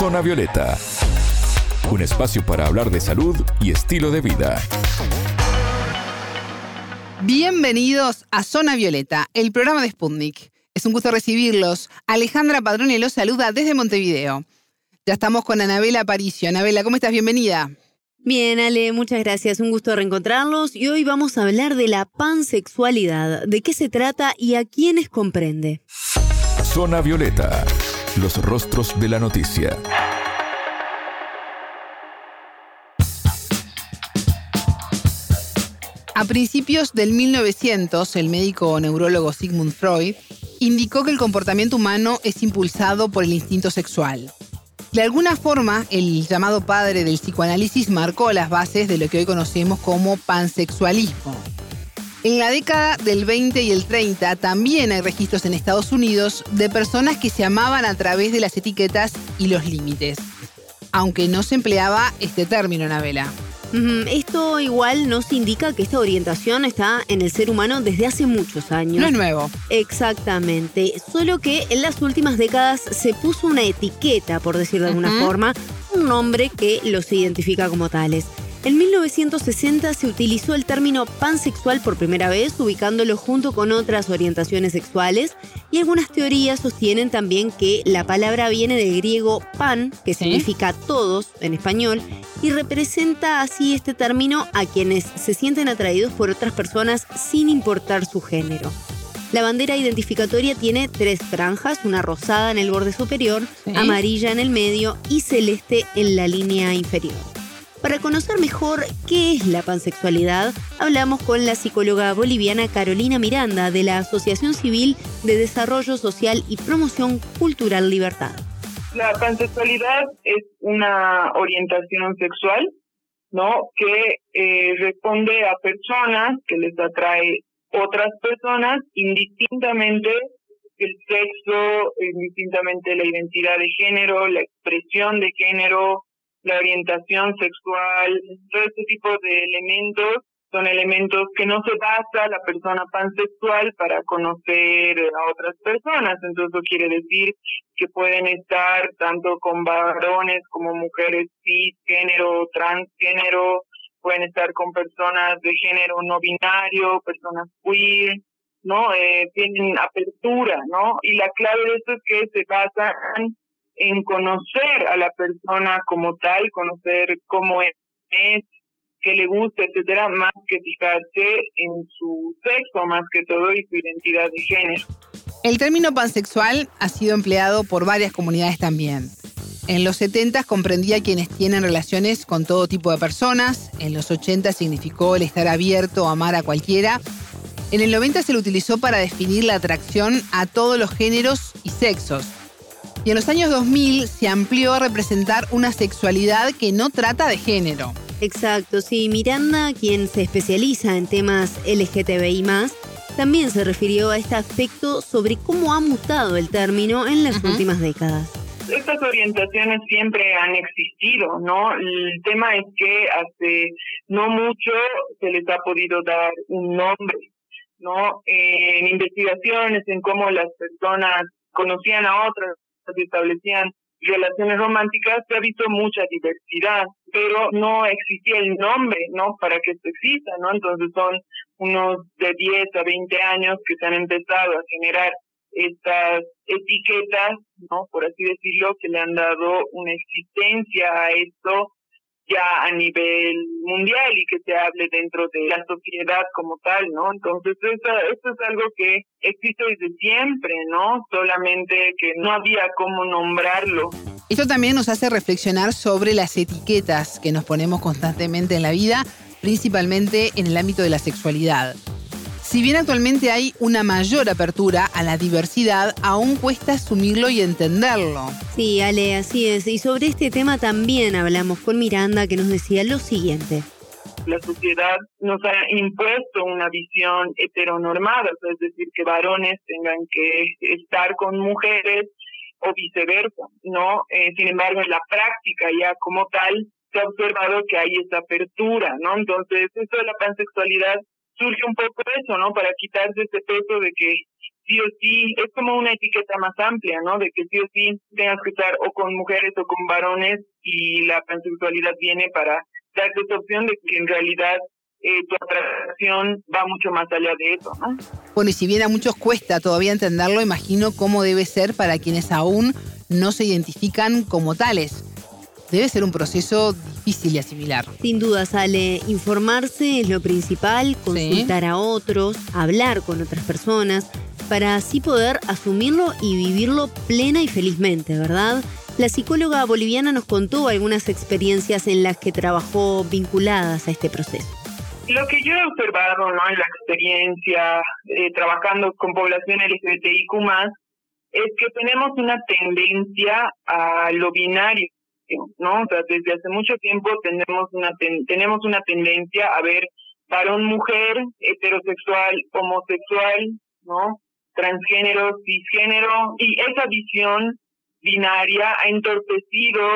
Zona Violeta, un espacio para hablar de salud y estilo de vida. Bienvenidos a Zona Violeta, el programa de Sputnik. Es un gusto recibirlos. Alejandra Padrone los saluda desde Montevideo. Ya estamos con Anabela Aparicio. Anabela, ¿cómo estás? Bienvenida. Bien, Ale, muchas gracias. Un gusto reencontrarlos. Y hoy vamos a hablar de la pansexualidad, de qué se trata y a quiénes comprende. Zona Violeta, los rostros de la noticia. A principios del 1900, el médico neurólogo Sigmund Freud indicó que el comportamiento humano es impulsado por el instinto sexual. De alguna forma, el llamado padre del psicoanálisis marcó las bases de lo que hoy conocemos como pansexualismo. En la década del 20 y el 30 también hay registros en Estados Unidos de personas que se amaban a través de las etiquetas y los límites, aunque no se empleaba este término, Anabela. Esto igual nos indica que esta orientación está en el ser humano desde hace muchos años. No es nuevo. Exactamente. Solo que en las últimas décadas se puso una etiqueta, por decir de alguna forma, un nombre que los identifica como tales. En 1960 se utilizó el término pansexual por primera vez, ubicándolo junto con otras orientaciones sexuales, y algunas teorías sostienen también que la palabra viene del griego pan, que significa todos en español, y representa así este término a quienes se sienten atraídos por otras personas sin importar su género. La bandera identificatoria tiene tres franjas, una rosada en el borde superior, amarilla en el medio y celeste en la línea inferior. Para conocer mejor qué es la pansexualidad, hablamos con la psicóloga boliviana Carolina Miranda de la Asociación Civil de Desarrollo Social y Promoción Cultural Libertad. La pansexualidad es una orientación sexual, ¿no? Que eh, responde a personas que les atrae otras personas indistintamente el sexo, indistintamente la identidad de género, la expresión de género, la orientación sexual, todo este tipo de elementos son elementos que no se basa la persona pansexual para conocer a otras personas. Entonces eso quiere decir que pueden estar tanto con varones como mujeres cisgénero, transgénero, pueden estar con personas de género no binario, personas queer, ¿no? Eh, tienen apertura, ¿no? Y la clave de esto es que se basan en conocer a la persona como tal, conocer cómo es, qué le gusta, etcétera, más que fijarse en su sexo, más que todo, y su identidad de género. El término pansexual ha sido empleado por varias comunidades también. En los 70 comprendía quienes tienen relaciones con todo tipo de personas, en los 80 significó el estar abierto a amar a cualquiera, en el 90 se lo utilizó para definir la atracción a todos los géneros y sexos, y en los años 2000 se amplió a representar una sexualidad que no trata de género. Exacto, sí. Miranda, quien se especializa en temas LGTBI, también se refirió a este aspecto sobre cómo ha mutado el término en las últimas décadas. Estas orientaciones siempre han existido, ¿no? El tema es que hace no mucho se les ha podido dar un nombre, ¿no? En investigaciones en cómo las personas conocían a otras y establecían relaciones románticas, se ha visto mucha diversidad, pero no existía el nombre, ¿no? Para que esto exista, ¿no? Entonces son unos de 10 a 20 años que se han empezado a generar estas etiquetas, ¿no? Por así decirlo, que le han dado una existencia a esto ya a nivel mundial y que se hable dentro de la sociedad como tal, ¿no? Entonces, esto, es algo que existe desde siempre, ¿no? Solamente que no había cómo nombrarlo. Esto también nos hace reflexionar sobre las etiquetas que nos ponemos constantemente en la vida, principalmente en el ámbito de la sexualidad. Si bien actualmente hay una mayor apertura a la diversidad, aún cuesta asumirlo y entenderlo. Sí, Ale, así es. Y sobre este tema también hablamos con Miranda, que nos decía lo siguiente. La sociedad nos ha impuesto una visión heteronormada, es decir, que varones tengan que estar con mujeres o viceversa, ¿no? Eh, sin embargo, en la práctica ya como tal, se ha observado que hay esa apertura, ¿no? Entonces, esto de la pansexualidad surge un poco eso, ¿no? Para quitarse ese peso de que sí o sí, es como una etiqueta más amplia, ¿no? De que sí o sí tengas que estar o con mujeres o con varones y la pansexualidad viene para darte esa opción de que en realidad eh, tu atracción va mucho más allá de eso, ¿no? Bueno, y si bien a muchos cuesta todavía entenderlo, imagino cómo debe ser para quienes aún no se identifican como tales. Debe ser un proceso difícil de asimilar. Sin duda, sale informarse es lo principal, consultar a otros, hablar con otras personas, para así poder asumirlo y vivirlo plena y felizmente, ¿verdad? La psicóloga boliviana nos contó algunas experiencias en las que trabajó vinculadas a este proceso. Lo que yo he observado ¿no? en la experiencia eh, trabajando con población LGBTIQ es que tenemos una tendencia a lo binario, ¿no? O sea, desde hace mucho tiempo tenemos una tenemos una tendencia a ver varón mujer, heterosexual, homosexual, ¿no? transgénero, cisgénero, y esa visión binaria ha entorpecido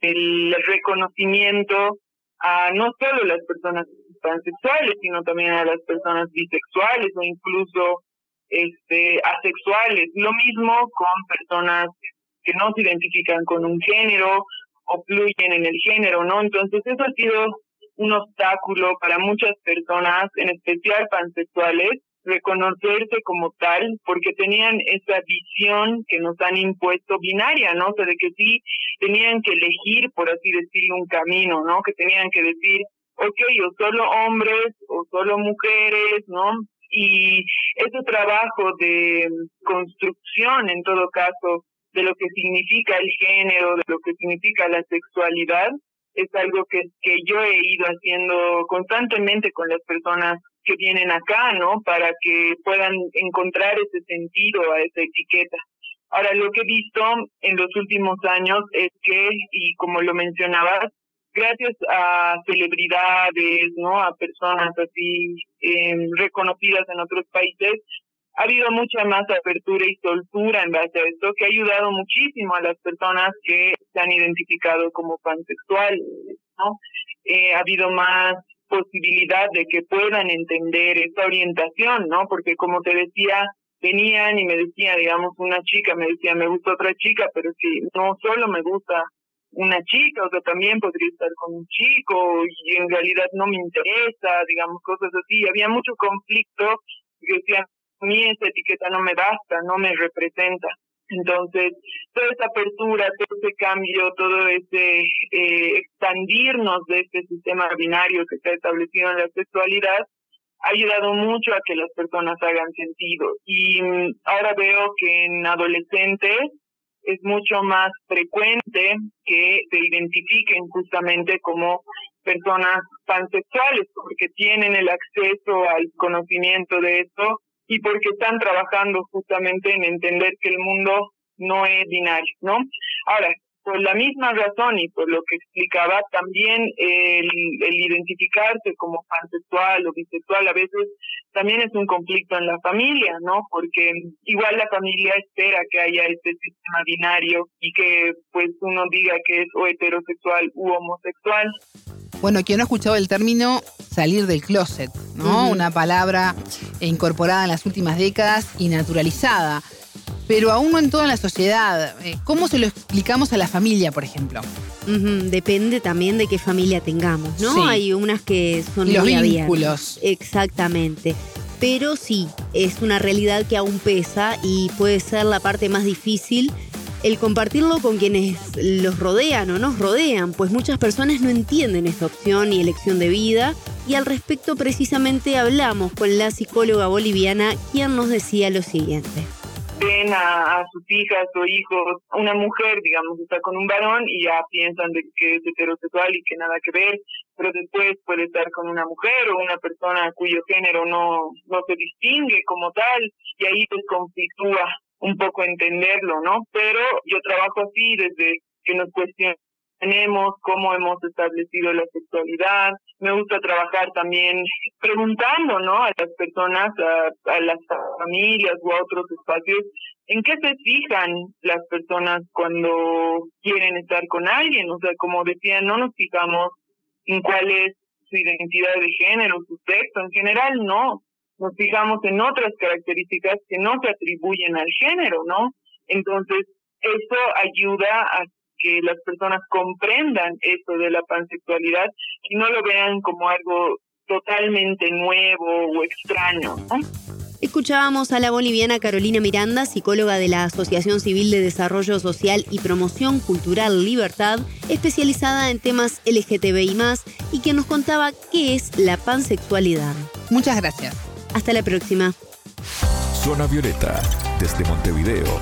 el reconocimiento a no solo las personas transexuales, sino también a las personas bisexuales o incluso este asexuales. Lo mismo con personas que no se identifican con un género o fluyen en el género, ¿no? Entonces eso ha sido un obstáculo para muchas personas, en especial pansexuales, reconocerse como tal, porque tenían esa visión que nos han impuesto binaria, ¿no? O sea, de que sí tenían que elegir, por así decir, un camino, ¿no? Que tenían que decir, ok, o solo hombres o solo mujeres, ¿no? Y ese trabajo de construcción, en todo caso, de lo que significa el género, de lo que significa la sexualidad, es algo que, que yo he ido haciendo constantemente con las personas que vienen acá, ¿no? Para que puedan encontrar ese sentido a esa etiqueta. Ahora, lo que he visto en los últimos años es que, y como lo mencionabas, gracias a celebridades, ¿no? A personas así eh, reconocidas en otros países, ha habido mucha más apertura y soltura en base a esto, que ha ayudado muchísimo a las personas que se han identificado como pansexuales, ¿no? Eh, ha habido más posibilidad de que puedan entender esta orientación, ¿no? Porque como te decía, venían y me decía, digamos, una chica, me decía, me gusta otra chica, pero si no solo me gusta una chica, o sea, también podría estar con un chico y en realidad no me interesa, digamos, cosas así. Había mucho conflicto y decían, mí esa etiqueta no me basta, no me representa. Entonces, toda esa apertura, todo ese cambio, todo ese eh, expandirnos de este sistema binario que ha establecido en la sexualidad, ha ayudado mucho a que las personas hagan sentido. Y mm, ahora veo que en adolescentes es mucho más frecuente que se identifiquen justamente como personas pansexuales, porque tienen el acceso al conocimiento de esto y porque están trabajando justamente en entender que el mundo no es binario, ¿no? Ahora, por la misma razón y por lo que explicaba, también el, el identificarse como pansexual o bisexual a veces también es un conflicto en la familia, ¿no? Porque igual la familia espera que haya este sistema binario y que pues uno diga que es o heterosexual u homosexual. Bueno, quien no ha escuchado el término salir del closet, ¿no? Una palabra incorporada en las últimas décadas y naturalizada pero aún no en toda la sociedad. Eh, ¿Cómo se lo explicamos a la familia, por ejemplo? Depende también de qué familia tengamos, ¿no? Hay unas que son los vínculos. Exactamente. Pero sí, es una realidad que aún pesa y puede ser la parte más difícil el compartirlo con quienes los rodean o nos rodean, pues muchas personas no entienden esta opción y elección de vida. Y al respecto precisamente hablamos con la psicóloga boliviana, quien nos decía lo siguiente ven a, sus hijas o hijos, una mujer, digamos, está con un varón y ya piensan de que es heterosexual y que nada que ver, pero después puede estar con una mujer o una persona cuyo género no, no se distingue como tal y ahí pues conflictúa un poco entenderlo, ¿no? Pero yo trabajo así desde que nos cuestionamos tenemos, cómo hemos establecido la sexualidad. Me gusta trabajar también preguntando, ¿no? A las personas, a, las familias o a otros espacios, ¿en qué se fijan las personas cuando quieren estar con alguien? O sea, como decía, no nos fijamos en cuál es su identidad de género, su sexo, en general no. nos fijamos en otras características que no se atribuyen al género, ¿no? Entonces, eso ayuda a que las personas comprendan eso de la pansexualidad y no lo vean como algo totalmente nuevo o extraño, ¿no? Escuchábamos a la boliviana Carolina Miranda, psicóloga de la Asociación Civil de Desarrollo Social y Promoción Cultural Libertad, especializada en temas LGTBI, y que nos contaba qué es la pansexualidad. Muchas gracias. Hasta la próxima. Zona Violeta, desde Montevideo,